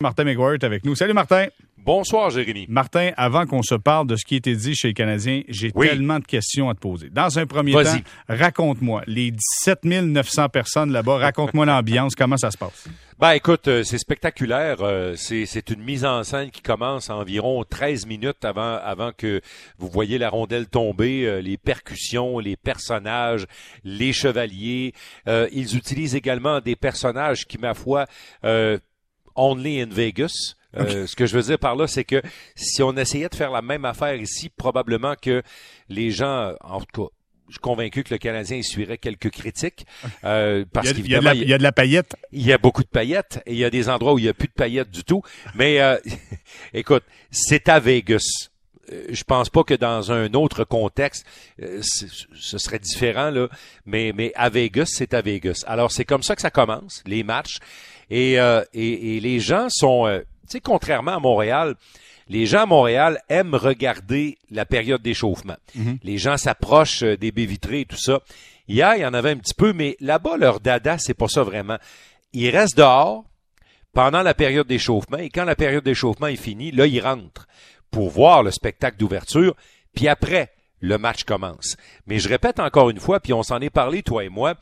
Martin McGuire est avec nous. Salut Martin. Bonsoir Jérémy. Martin, avant qu'on se parle de ce qui a été dit chez les Canadiens, j'ai Oui. tellement de questions à te poser. Dans un premier temps, raconte-moi, les 17 900 personnes là-bas, raconte-moi l'ambiance, comment ça se passe? Ben écoute, euh, c'est spectaculaire. euh, C'est c'est une mise en scène qui commence à environ 13 minutes avant avant que vous voyez la rondelle tomber, euh, les percussions, les personnages, les chevaliers. Euh, ils utilisent également des personnages qui, ma foi, only in Vegas. Euh, Ce que je veux dire par là, c'est que si on essayait de faire la même affaire ici, probablement que les gens, en tout cas, je suis convaincu que le Canadien essuierait quelques critiques. euh, parce y, a, il y il y a de la paillette. il y a beaucoup de paillettes et il y a des endroits où il n'y a plus de paillettes du tout. Mais euh, écoute, c'est à Vegas. Euh, Je pense pas que dans un autre contexte, euh, ce serait différent là. Mais mais à Vegas, c'est à Vegas. Alors c'est comme ça que ça commence les matchs et euh, et, et les gens sont, euh, tu sais, contrairement à Montréal. Les gens à Montréal aiment regarder la période d'échauffement. Les gens s'approchent des baies vitrées et tout ça. Hier, il y en avait un petit peu, mais là-bas, leur dada, c'est pas ça vraiment. Ils restent dehors pendant la période d'échauffement et quand la période d'échauffement est finie, là, ils rentrent pour voir le spectacle d'ouverture, puis après, le match commence. Mais je répète encore une fois, puis on s'en est parlé, toi et moi,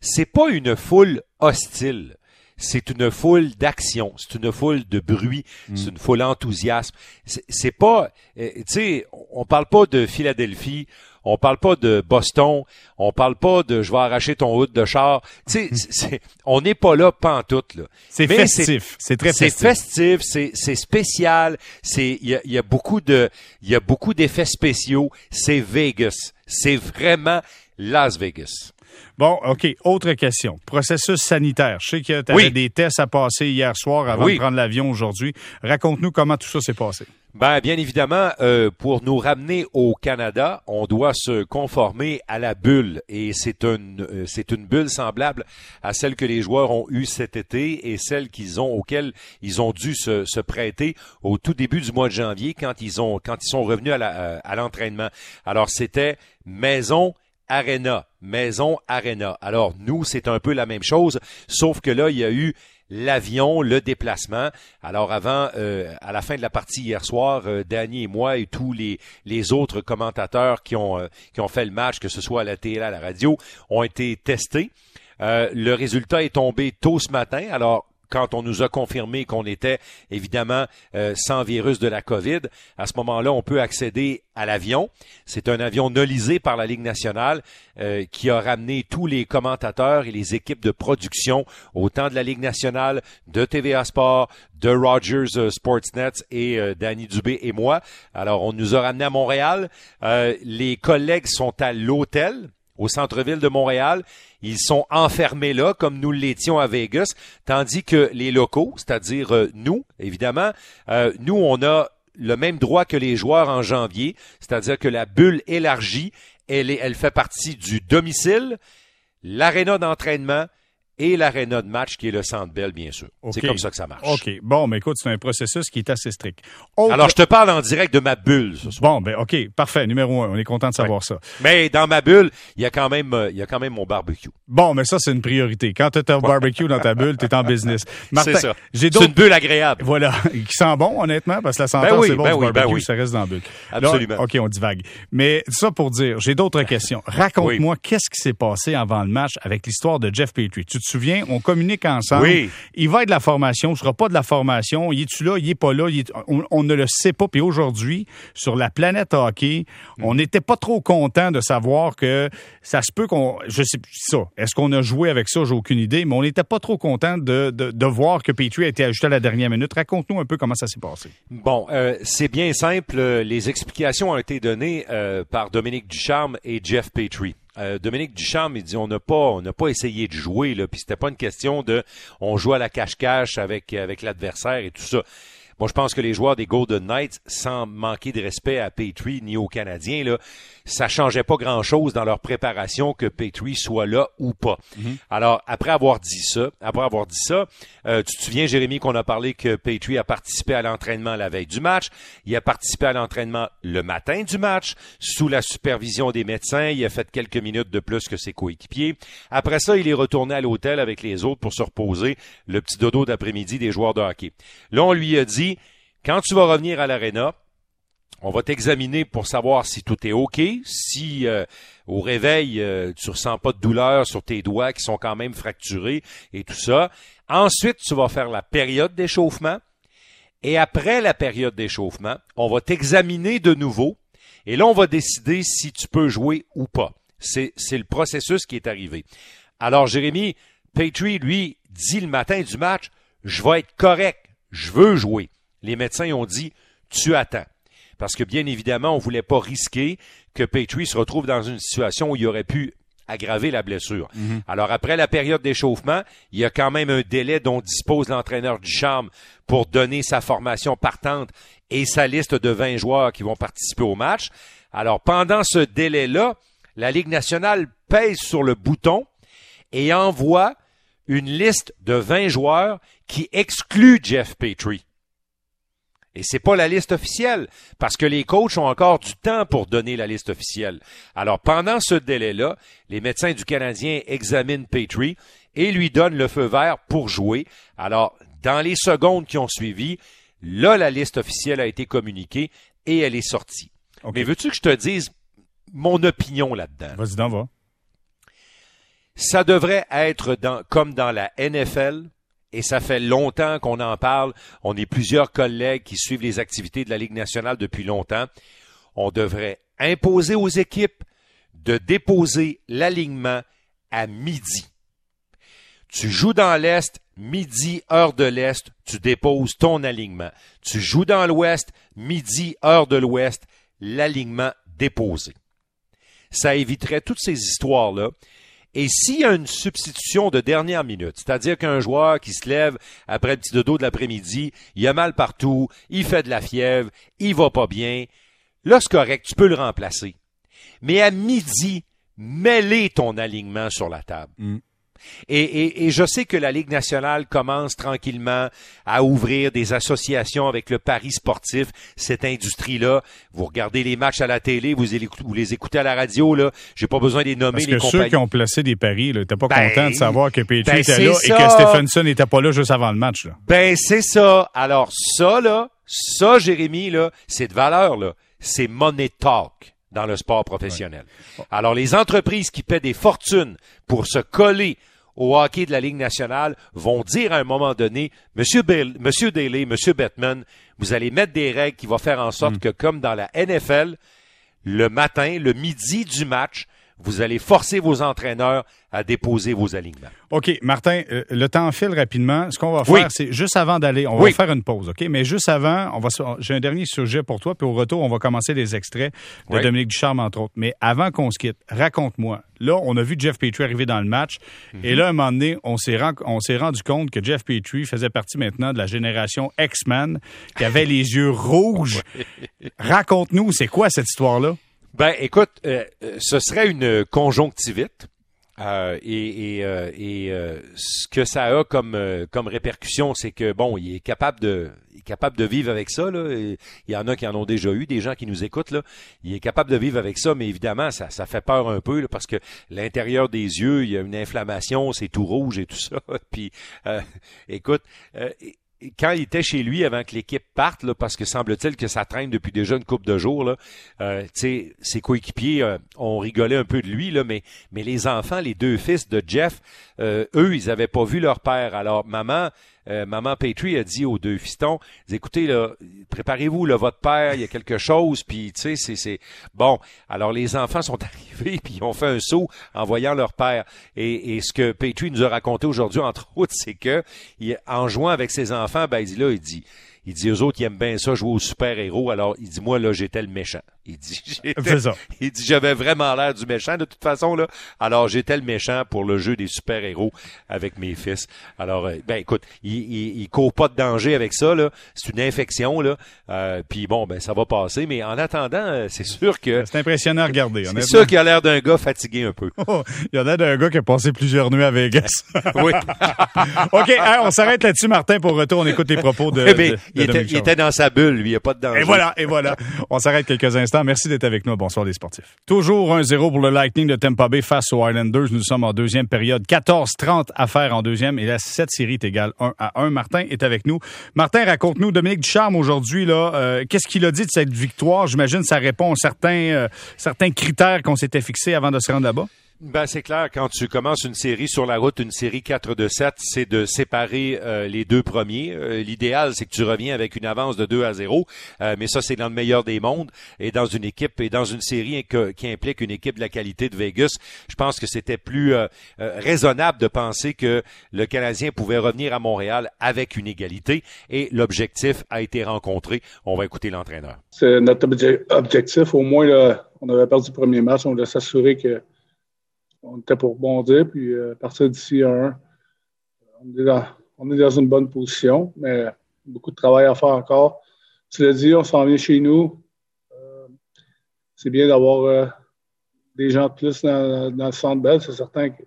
c'est pas une foule hostile. C'est une foule d'action, c'est une foule de bruit, c'est une foule enthousiasme. C'est- C'est pas, euh, tu sais, on parle pas de Philadelphie, on parle pas de Boston, on parle pas de je vais arracher ton hood de char. Tu sais, c'est- on n'est pas là pantoute là. C'est festif. C'est très c'est festif. festif, c'est spécial, c'est il y a, il y a beaucoup de il y a beaucoup d'effets spéciaux, c'est Vegas, c'est vraiment Las Vegas. Bon, OK. Autre question. Processus sanitaire. Je sais que tu avais Oui. des tests à passer hier soir avant Oui. de prendre l'avion aujourd'hui. Raconte-nous comment tout ça s'est passé. Ben, bien évidemment, euh, pour nous ramener au Canada, on doit se conformer à la bulle et c'est une euh, c'est une bulle semblable à celle que les joueurs ont eue cet été et celle qu'ils ont auxquelles ils ont dû se, se prêter au tout début du mois de janvier quand ils ont quand ils sont revenus à la- euh, à l'entraînement. Alors c'était maison Arena, maison Arena. Alors nous, c'est un peu la même chose, sauf que là, il y a eu l'avion, le déplacement. Alors avant, euh, à la fin de la partie hier soir, euh, Danny et moi et tous les, les autres commentateurs qui ont, euh, qui ont fait le match, que ce soit à la télé, à la radio, ont été testés. Euh, le résultat est tombé tôt ce matin. Alors quand on nous a confirmé qu'on était évidemment euh, sans virus de la COVID, à ce moment-là, on peut accéder à l'avion. C'est un avion nolisé par la Ligue nationale euh, qui a ramené tous les commentateurs et les équipes de production, autant de la Ligue nationale, de TVA Sport, de Rogers euh, Sportsnet et euh, Danny Dubé et moi. Alors, on nous a ramenés à Montréal. Les collègues sont à l'hôtel au centre-ville de Montréal. Ils sont enfermés là, comme nous l'étions à Vegas, tandis que les locaux, c'est-à-dire euh, nous, évidemment, euh, nous, on a le même droit que les joueurs en janvier, c'est-à-dire que la bulle élargie, elle, est, elle fait partie du domicile, l'aréna d'entraînement et l'aréna de match qui est le Centre Bell, bien sûr. C'est comme ça que ça marche. OK. Bon, mais écoute, c'est un processus qui est assez strict. Autre- Alors, je te parle en direct de ma bulle ce soir. Bon, ben OK. Parfait. Numéro un. On est content de savoir ça. Mais dans ma bulle, il y a quand même, euh, il y a quand même mon barbecue. Bon, mais ça, c'est une priorité. Quand tu as un barbecue dans ta bulle, tu es en business. Martin, C'est ça. j'ai C'est d'autres... une bulle agréable. Voilà, qui sent bon, honnêtement, parce que la senteur, Ben oui, c'est bon ben du oui, ben barbecue, oui. ça reste dans la bulle. Absolument. Là, OK, on divague. Mais ça pour dire, j'ai d'autres questions. Raconte-moi, qu'est-ce qui s'est passé avant le match avec l'histoire de Jeff Petrie? Tu te souviens, on communique ensemble. Oui. Il va être de la formation, il sera pas de la formation. Il est-tu là, il est pas là? est- on, on ne le sait pas. Puis aujourd'hui, sur la planète hockey, Mm. on n'était pas trop content de savoir que ça se peut qu'on... Je sais ça. Est-ce qu'on a joué avec ça? J'ai aucune idée. Mais on n'était pas trop content de, de, de voir que Petrie a été ajouté à la dernière minute. Raconte-nous un peu comment ça s'est passé. Bon, euh, c'est bien simple. Euh, Les explications ont été données euh, par Dominique Ducharme et Jeff Petrie. Euh, Dominique Ducharme, il dit on n'a pas, on n'a pas essayé de jouer là, puis c'était pas une question de on joue à la cache-cache avec avec l'adversaire et tout ça. Moi, je pense que les joueurs des Golden Knights, sans manquer de respect à Petrie ni aux Canadiens, là, ça changeait pas grand-chose dans leur préparation que Petrie soit là ou pas. Mhm. Alors, après avoir dit ça, après avoir dit ça, euh, tu te souviens, Jérémy, qu'on a parlé que Petrie a participé à l'entraînement la veille du match. Il a participé à l'entraînement le matin du match, sous la supervision des médecins. Il a fait quelques minutes de plus que ses coéquipiers. Après ça, il est retourné à l'hôtel avec les autres pour se reposer, le petit dodo d'après-midi des joueurs de hockey. Là, on lui a dit, quand tu vas revenir à l'aréna, on va t'examiner pour savoir si tout est OK, si euh, au réveil, euh, tu ressens pas de douleur sur tes doigts qui sont quand même fracturés et tout ça. Ensuite, tu vas faire la période d'échauffement. Et après la période d'échauffement, on va t'examiner de nouveau. Et là, on va décider si tu peux jouer ou pas. C'est, c'est le processus qui est arrivé. Alors, Jérémy, Petrie, lui, dit le matin du match, je vais être correct, je veux jouer. Les médecins ont dit, tu attends parce que bien évidemment, on voulait pas risquer que Petrie se retrouve dans une situation où il aurait pu aggraver la blessure. Mhm. Alors après la période d'échauffement, il y a quand même un délai dont dispose l'entraîneur du charme pour donner sa formation partante et sa liste de 20 joueurs qui vont participer au match. Alors pendant ce délai-là, la Ligue nationale pèse sur le bouton et envoie une liste de 20 joueurs qui exclut Jeff Petrie. Et c'est pas la liste officielle, parce que les coachs ont encore du temps pour donner la liste officielle. Alors, pendant ce délai-là, les médecins du Canadien examinent Petrie et lui donnent le feu vert pour jouer. Alors, dans les secondes qui ont suivi, là, la liste officielle a été communiquée et elle est sortie. Mais veux-tu que je te dise mon opinion là-dedans? Vas-y, va. Ça devrait être dans, comme dans la NFL, et ça fait longtemps qu'on en parle. On est plusieurs collègues qui suivent les activités de la Ligue nationale depuis longtemps. On devrait imposer aux équipes de déposer l'alignement à midi. Tu joues dans l'Est, midi, heure de l'Est, tu déposes ton alignement. Tu joues dans l'Ouest, midi, heure de l'Ouest, l'alignement déposé. Ça éviterait toutes ces histoires-là et s'il y a une substitution de dernière minute, c'est-à-dire qu'un joueur qui se lève après le petit dodo de l'après-midi, il a mal partout, il fait de la fièvre, il va pas bien, là c'est correct, tu peux le remplacer. Mais à midi, mêlez ton alignement sur la table. Mm. Et, je sais que la Ligue nationale commence tranquillement à ouvrir des associations avec le Paris sportif, cette industrie-là. Vous regardez les matchs à la télé, vous, les écoutez à la radio, là. J'ai pas besoin de les nommer, Parce que ceux qui ont placé des paris, t'es pas ben, content de savoir que Petrie ben, était là et que Stephenson n'était pas là juste avant le match, là. Ben, c'est ça. Alors, ça, là, ça, Jérémy, là, c'est de valeur, là. C'est money talk dans le sport professionnel. Alors, les entreprises qui paient des fortunes pour se coller au hockey de la Ligue nationale vont dire à un moment donné, Monsieur, Monsieur Daly, Monsieur Bettman, vous allez mettre des règles qui vont faire en sorte mm. que, comme dans la NFL, le matin, le midi du match, vous allez forcer vos entraîneurs à déposer vos alignements. OK, Martin, euh, le temps file rapidement. Ce qu'on va faire, c'est juste avant d'aller, on va faire une pause, OK? Mais juste avant, on va, j'ai un dernier sujet pour toi, puis au retour, on va commencer les extraits de Dominique Ducharme, entre autres. Mais avant qu'on se quitte, raconte-moi. Là, on a vu Jeff Petrie arriver dans le match, et mhm. là, à un moment donné, on s'est, on s'est rendu compte que Jeff Petrie faisait partie maintenant de la génération X-Men, qui avait les yeux rouges. Raconte-nous, c'est quoi cette histoire-là? Ben, écoute, euh, euh, ce serait une conjonctivite. Euh, et, et, euh, ce que ça a comme comme répercussion, c'est que bon, il est capable de il est capable de vivre avec ça. Il y en a qui en ont déjà eu, des gens qui nous écoutent. Il est capable de vivre avec ça, mais évidemment, ça, ça fait peur un peu parce que l'intérieur des yeux, il y a une inflammation, c'est tout rouge et tout ça. Puis, écoute, quand il était chez lui avant que l'équipe parte, là, parce que semble-t-il que ça traîne depuis déjà une couple de jours, euh, ses coéquipiers euh, ont rigolé un peu de lui, là, mais, mais les enfants, les deux fils de Jeff, euh, eux, ils avaient pas vu leur père. Alors, maman, euh, maman Petrie a dit aux deux fistons, écoutez, préparez-vous, votre père, il y a quelque chose, puis tu sais, c'est, bon. Alors les enfants sont arrivés, puis ils ont fait un saut en voyant leur père. Et, ce que Petrie nous a raconté aujourd'hui, entre autres, c'est que en jouant avec ses enfants, ben il dit là, il dit, Il dit, eux autres, ils aiment bien ça, jouer au super-héros. Alors, il dit, moi, là, j'étais le méchant. Il dit, il dit, j'avais vraiment l'air du méchant, de toute façon, là. Alors, j'étais le méchant pour le jeu des super-héros avec mes fils. Alors, euh, ben, écoute, il, il, il, court pas de danger avec ça, là. C'est une infection, là. Euh, puis bon, ben, ça va passer. Mais en attendant, euh, c'est sûr que... C'est impressionnant à regarder, C'est sûr qu'il a l'air d'un gars fatigué un peu. Oh, il a l'air d'un gars qui a passé plusieurs nuits à Vegas. oui. OK, on s'arrête là-dessus, Martin, pour retour. On écoute les propos de, il, était, il était, dans sa bulle, lui. Il n'y a pas de danger. Et voilà, et voilà. On s'arrête quelques instants. Merci d'être avec nous. Bonsoir, les sportifs. Toujours 1-0 pour le Lightning de Tampa Bay face aux Islanders. Nous sommes en deuxième période. 14-30 à faire en deuxième. Et là, cette série est égale 1 à 1. Martin est avec nous. Martin, raconte-nous, Dominique Ducharme, aujourd'hui, là, euh, qu'est-ce qu'il a dit de cette victoire? J'imagine ça répond à certains, euh, certains critères qu'on s'était fixés avant de se rendre là-bas. Ben, c'est clair, quand tu commences une série sur la route, une série 4 de 7, c'est de séparer euh, les deux premiers. Euh, l'idéal, c'est que tu reviens avec une avance de 2 à 0, euh, mais ça, c'est dans le meilleur des mondes. Et dans une équipe, et dans une série qui implique une équipe de la qualité de Vegas, je pense que c'était plus raisonnable de penser que le Canadien pouvait revenir à Montréal avec une égalité. Et l'objectif a été rencontré. On va écouter l'entraîneur. C'est notre objectif. Au moins, là, on avait perdu le premier match. On doit s'assurer que on était pour bondir, puis euh, à partir d'ici un, on est, dans, on est dans une bonne position, mais beaucoup de travail à faire encore. Tu l'as dit, on s'en vient chez nous. Euh, c'est bien d'avoir euh, des gens de plus dans, dans le centre belle. C'est certain que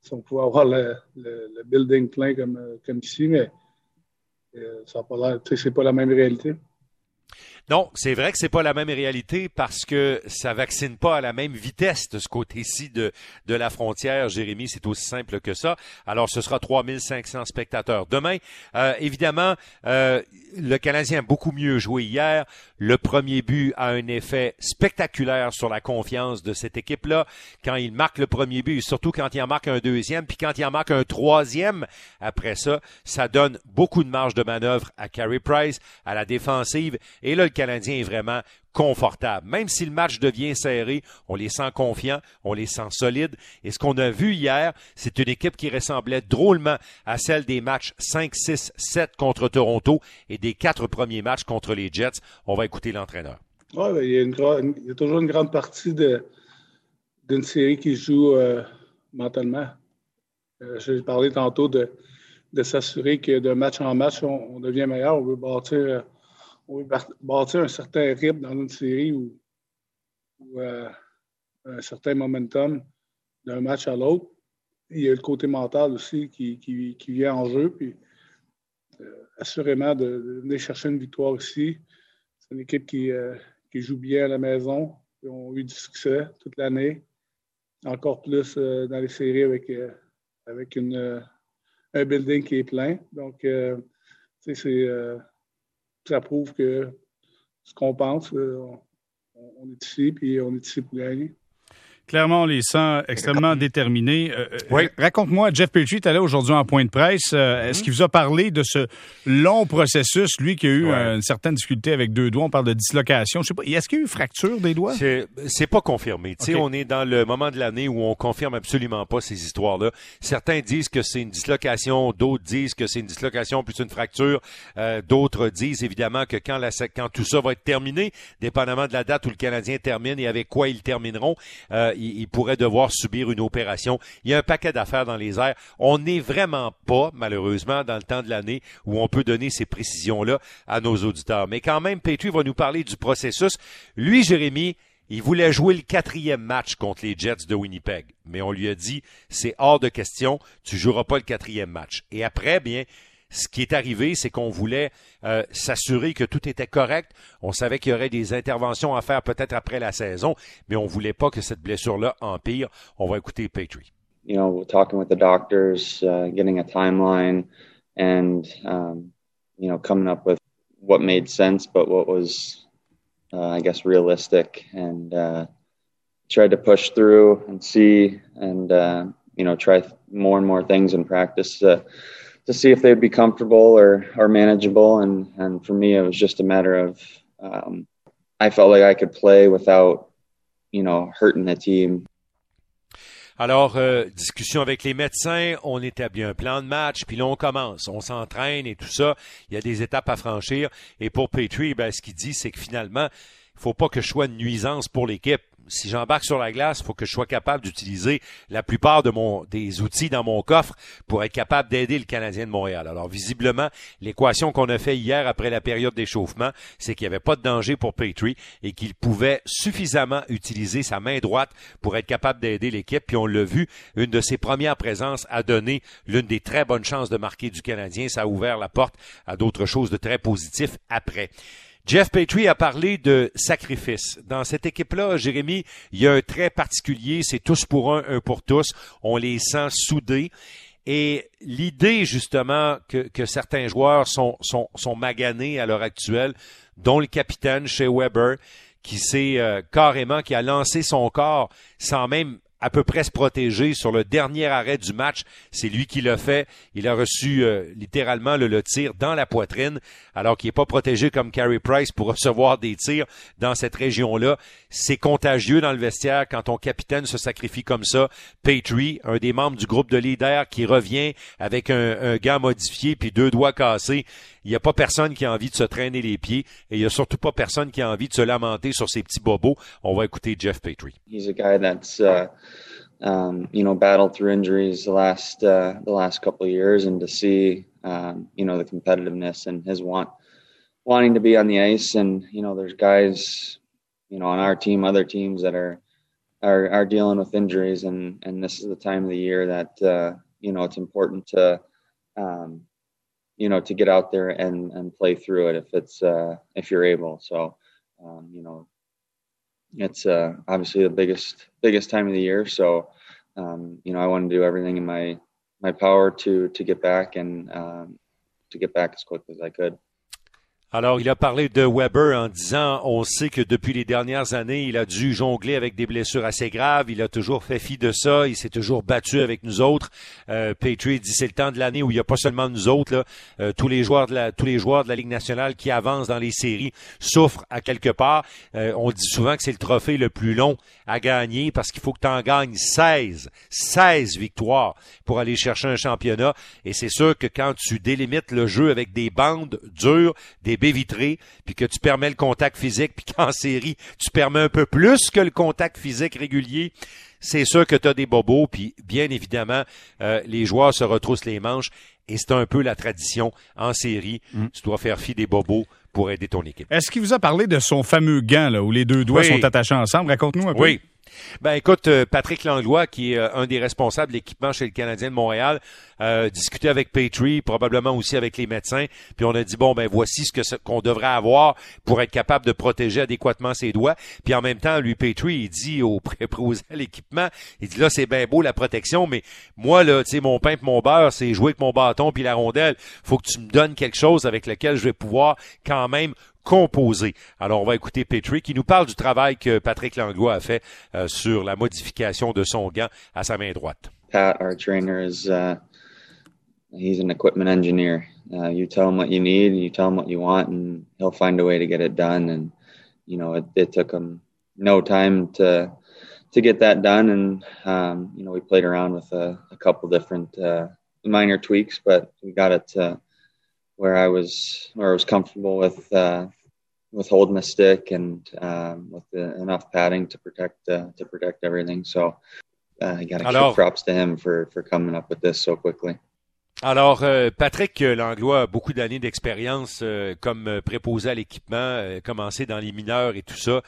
si on pouvait avoir le, le, building plein comme, comme ici, mais ça n'a pas l'air, c'est pas la même réalité. Non, c'est vrai que c'est pas la même réalité parce que ça vaccine pas à la même vitesse de ce côté-ci de, de la frontière. Jérémy, c'est aussi simple que ça. Alors, ce sera 3500 spectateurs. Demain, euh, évidemment, euh, le Canadien a beaucoup mieux joué hier. Le premier but a un effet spectaculaire sur la confiance de cette équipe-là. Quand il marque le premier but, surtout quand il en marque un deuxième, puis quand il en marque un troisième, après ça, ça donne beaucoup de marge de manœuvre à Carey Price, à la défensive. Et là, Canadien est vraiment confortable. Même si le match devient serré, on les sent confiants, on les sent solides. Et ce qu'on a vu hier, c'est une équipe qui ressemblait drôlement à celle des matchs 5, 6, 7 contre Toronto et des quatre premiers matchs contre les Jets. On va écouter l'entraîneur. Oui, il, y a toujours une grande partie d'une série qui joue euh, mentalement. Euh, J'ai parlé tantôt de, s'assurer que de match en match, on, devient meilleur. On veut bâtir euh, on veut bâtir un certain rythme dans une série ou, euh, un certain momentum d'un match à l'autre. Il y a le côté mental aussi qui, qui, vient en jeu. Puis, euh, assurément, de, venir chercher une victoire aussi. C'est une équipe qui, euh, qui, joue bien à la maison. Ils ont eu du succès toute l'année. Encore plus dans les séries avec, avec une, un building qui est plein. Donc, c'est ça prouve que ce qu'on pense, euh, on, est ici, puis on est ici pour gagner. Clairement, on les sent extrêmement déterminés. Euh, euh, raconte-moi, Jeff Petrie est allé aujourd'hui en point de presse. Euh, est-ce mhm. qu'il vous a parlé de ce long processus, lui qui a eu une certaine difficulté avec deux doigts? On parle de dislocation. Je sais pas. Est-ce qu'il y a eu fracture des doigts? C'est pas confirmé. sais, On est dans le moment de l'année où on confirme absolument pas ces histoires-là. Certains disent que c'est une dislocation, d'autres disent que c'est une dislocation plus une fracture. d'autres disent évidemment que quand, la, quand tout ça va être terminé, dépendamment de la date où le Canadien termine et avec quoi ils termineront, il, pourrait devoir subir une opération. Il y a un paquet d'affaires dans les airs. On n'est vraiment pas, malheureusement, dans le temps de l'année où on peut donner ces précisions-là à nos auditeurs. Mais quand même, Petrie va nous parler du processus. Lui, Jérémy, il voulait jouer le quatrième match contre les Jets de Winnipeg, mais on lui a dit c'est hors de question, tu joueras pas le quatrième match. Et après, bien, ce qui est arrivé, c'est qu'on voulait euh, s'assurer que tout était correct. On savait qu'il y aurait des interventions à faire peut-être après la saison, mais on voulait pas que cette blessure-là empire. On va écouter Petrie. You know, talking with the doctors, uh, getting a timeline, and um, you know, coming up with what made sense, but what was, uh, I guess, realistic, and uh, tried to push through and see, and uh, you know, try more and more things in practice. To see if they'd be comfortable or or manageable. And and for me, it was just a matter of I felt like I could play without you know hurting the team. Alors, euh, discussion avec les médecins, on établit un plan de match, puis là, on commence, on s'entraîne et tout ça. Il y a des étapes à franchir. Et pour Petrie, ben, ce qu'il dit, c'est que finalement, faut pas que je sois une nuisance pour l'équipe si j'embarque sur la glace, il faut que je sois capable d'utiliser la plupart de mon, des outils dans mon coffre pour être capable d'aider le Canadien de Montréal. Alors, visiblement, l'équation qu'on a fait hier après la période d'échauffement, c'est qu'il n'y avait pas de danger pour Petrie et qu'il pouvait suffisamment utiliser sa main droite pour être capable d'aider l'équipe. Puis on l'a vu, une de ses premières présences a donné l'une des très bonnes chances de marquer du Canadien. Ça a ouvert la porte à d'autres choses de très positifs après. Jeff Petrie a parlé de sacrifice. Dans cette équipe-là, Jérémy, il y a un trait particulier, c'est tous pour un, un pour tous. On les sent soudés. Et l'idée, justement, que, certains joueurs sont, sont, sont maganés à l'heure actuelle, dont le capitaine chez Weber, qui s'est euh, carrément, qui a lancé son corps sans même à peu près se protéger sur le dernier arrêt du match. C'est lui qui l'a fait. Il a reçu euh, littéralement le, tir dans la poitrine, alors qu'il n'est pas protégé comme Carey Price pour recevoir des tirs dans cette région-là. C'est contagieux dans le vestiaire quand ton capitaine se sacrifie comme ça. Petrie, un des membres du groupe de leaders qui revient avec un, un gant modifié puis deux doigts cassés. Il n'y a pas personne qui a envie de se traîner les pieds et il n'y a surtout pas personne qui a envie de se lamenter sur ses petits bobos. On va écouter Jeff Petrie. He's a guy that's uh, um, you know battled through injuries the last uh, the last couple of years, and to see um, you know the competitiveness and his want wanting to be on the ice, and you know there's guys you know on our team, other teams that are are, are dealing with injuries, and and this is the time of the year that uh, you know it's important to um, you know to get out there and and play through it if it's uh, if you're able. So um, you know it's uh, obviously the biggest biggest time of the year. So um, you know I want to do everything in my my power to to get back and um, to get back as quick as I could. Alors, il a parlé de Weber en disant, on sait que depuis les dernières années, il a dû jongler avec des blessures assez graves. Il a toujours fait fi de ça. Il s'est toujours battu avec nous autres. Euh, Patriot dit, c'est le temps de l'année où il n'y a pas seulement nous autres. Là, euh, tous les joueurs de la, tous les joueurs de la Ligue nationale qui avancent dans les séries souffrent à quelque part. Euh, on dit souvent que c'est le trophée le plus long à gagner parce qu'il faut que tu en gagnes 16, 16 victoires pour aller chercher un championnat. Et c'est sûr que quand tu délimites le jeu avec des bandes dures, des baies vitrées, puis que tu permets le contact physique, puis qu'en série, tu permets un peu plus que le contact physique régulier, c'est sûr que tu as des bobos, puis bien évidemment, euh, les joueurs se retroussent les manches, et c'est un peu la tradition en série. Mm. Tu dois faire fi des bobos pour aider ton équipe. Est-ce qu'il vous a parlé de son fameux gant, là, où les deux doigts sont attachés ensemble? Raconte-nous un peu. Oui. Ben écoute, euh, Patrick Langlois, qui est euh, un des responsables de l'équipement chez le Canadien de Montréal, euh, discuté avec Petrie, probablement aussi avec les médecins, puis on a dit bon ben voici ce qu'on devrait avoir pour être capable de protéger adéquatement ses doigts. Puis en même temps, lui Petrie, il dit au préposé à l'équipement, il dit là c'est bien beau la protection, mais moi là, tu sais mon pain mon beurre, c'est jouer avec mon bâton puis la rondelle. Faut que tu me donnes quelque chose avec lequel je vais pouvoir quand même composé. Alors, on va écouter Petrie qui nous parle du travail que Patrick Langlois a fait euh, sur la modification de son gant à sa main droite. Pat, our trainer, is uh, he's an equipment engineer. Uh, you tell him what you need, you tell him what you want, and he'll find a way to get it done. And you know, it, it took him no time to to get that done. And um, you know, we played around with a, a couple different uh, minor tweaks, but we got it to where I was where I was comfortable with uh, with holding the stick and um, with the, enough padding to protect uh, to protect everything. So uh, I got to give props to him for for coming up with this so quickly. Alors, euh, Patrick Langlois a beaucoup d'années d'expérience euh, comme euh, préposé à l'équipement, commencé dans les mineurs et tout ça,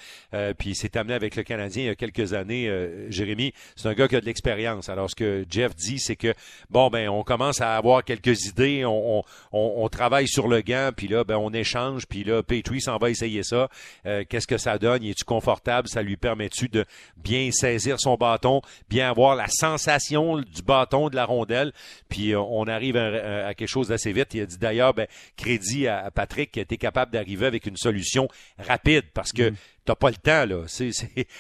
puis il s'est amené avec le Canadien il y a quelques années. Jérémy, c'est un gars qui a de l'expérience. Alors, ce que Jeff dit, c'est que, bon, ben, on commence à avoir quelques idées, on, travaille sur le gant, puis là, ben, on échange, puis là, Petrie s'en va essayer ça. Qu'est-ce que ça donne? Es-tu confortable? Ça lui permet-tu de bien saisir son bâton, bien avoir la sensation du bâton, de la rondelle, puis on arrive à, quelque chose d'assez vite. Il a dit d'ailleurs, ben, crédit à, Patrick qui a été capable d'arriver avec une solution rapide parce que mm. T'as pas le temps là. C'est,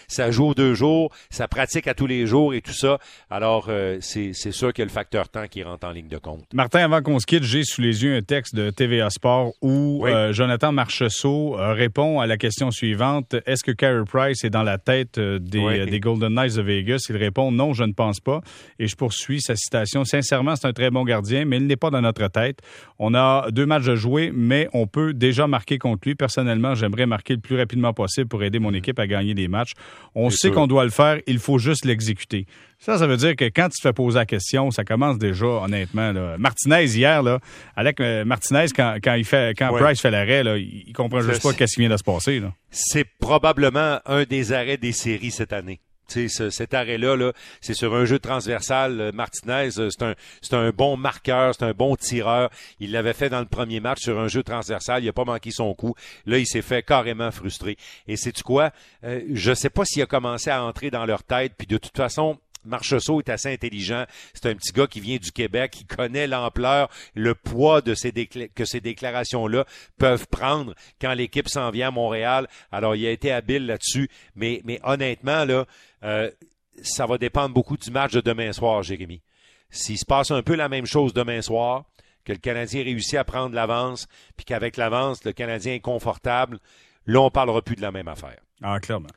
ça joue aux deux jours, ça pratique à tous les jours et tout ça. Alors euh, c'est, c'est sûr qu'il y a le facteur temps qui rentre en ligne de compte. Martin, avant qu'on se quitte, j'ai sous les yeux un texte de TVA Sport où euh, Jonathan Marcheseau euh, répond à la question suivante est-ce que Carey Price est dans la tête des, des, Golden Knights de Vegas? Il répond non, je ne pense pas. Et je poursuis sa citation sincèrement, c'est un très bon gardien, mais il n'est pas dans notre tête. On a deux matchs à jouer, mais on peut déjà marquer contre lui. Personnellement, j'aimerais marquer le plus rapidement possible pour aider mon mm. équipe à gagner des matchs. On sait qu'on doit le faire, il faut juste l'exécuter. Ça, ça veut dire que quand tu te fais poser la question, ça commence déjà, honnêtement. Martinez, hier, là, Alec euh, Martinez, quand, il fait, quand Price fait l'arrêt, il, comprend juste pas ce qui vient de se passer. C'est probablement un des arrêts des séries cette année. Ce, cet arrêt-là, -là, c'est sur un jeu transversal. Euh, Martinez, euh, c'est un, un bon marqueur, c'est un bon tireur. Il l'avait fait dans le premier match sur un jeu transversal. Il n'a pas manqué son coup. Là, il s'est fait carrément frustré. Et c'est tu quoi? Euh, je sais pas s'il a commencé à entrer dans leur tête. Puis de toute façon, Marcheseau est assez intelligent. C'est un petit gars qui vient du Québec, qui connaît l'ampleur, le poids de ces que ces déclarations-là peuvent prendre quand l'équipe s'en vient à Montréal. Alors, il a été habile là-dessus. Mais, mais honnêtement, là, euh, ça va dépendre beaucoup du match de demain soir, Jérémy. S'il se passe un peu la même chose demain soir, que le Canadien réussit à prendre l'avance, puis qu'avec l'avance, le Canadien est confortable, là, on parlera plus de la même affaire. Ah, clairement.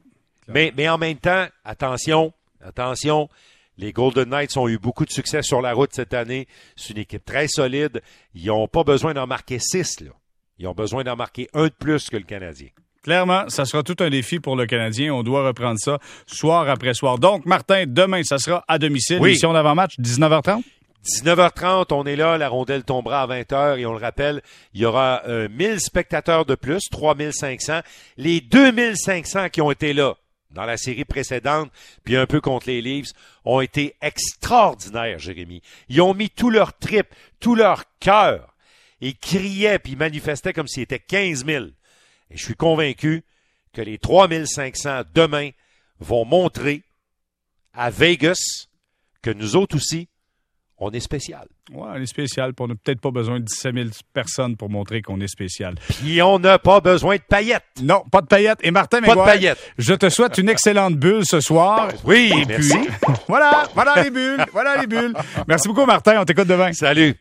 Mais, mais en même temps, attention, Attention, les Golden Knights ont eu beaucoup de succès sur la route cette année. C'est une équipe très solide. Ils n'ont pas besoin d'en marquer six. Là. Ils ont besoin d'en marquer un de plus que le Canadien. Clairement, ça sera tout un défi pour le Canadien. On doit reprendre ça soir après soir. Donc, Martin, demain, ça sera à domicile. Oui. Émission d'avant-match, 19h30? 19h30, on est là, la rondelle tombera à 20h et on le rappelle, il y aura 1000 euh, spectateurs de plus, 3500. Les 2500 qui ont été là dans la série précédente, puis un peu contre les Leafs, ont été extraordinaires, Jérémy. Ils ont mis tout leur trip, tout leur cœur, et criaient, puis manifestaient comme s'ils étaient 15 000. Et je suis convaincu que les 3500 demain vont montrer à Vegas que nous autres aussi, on est spécial. Oui, on est spécial. on n'a peut-être pas besoin de 17 000 personnes pour montrer qu'on est spécial. Puis on n'a pas besoin de paillettes. Non, pas de paillettes. Et Martin Pas de paillettes. Je te souhaite une excellente bulle ce soir. Oui, merci. voilà, voilà les bulles. Voilà les bulles. Merci beaucoup, Martin. On t'écoute demain. Salut.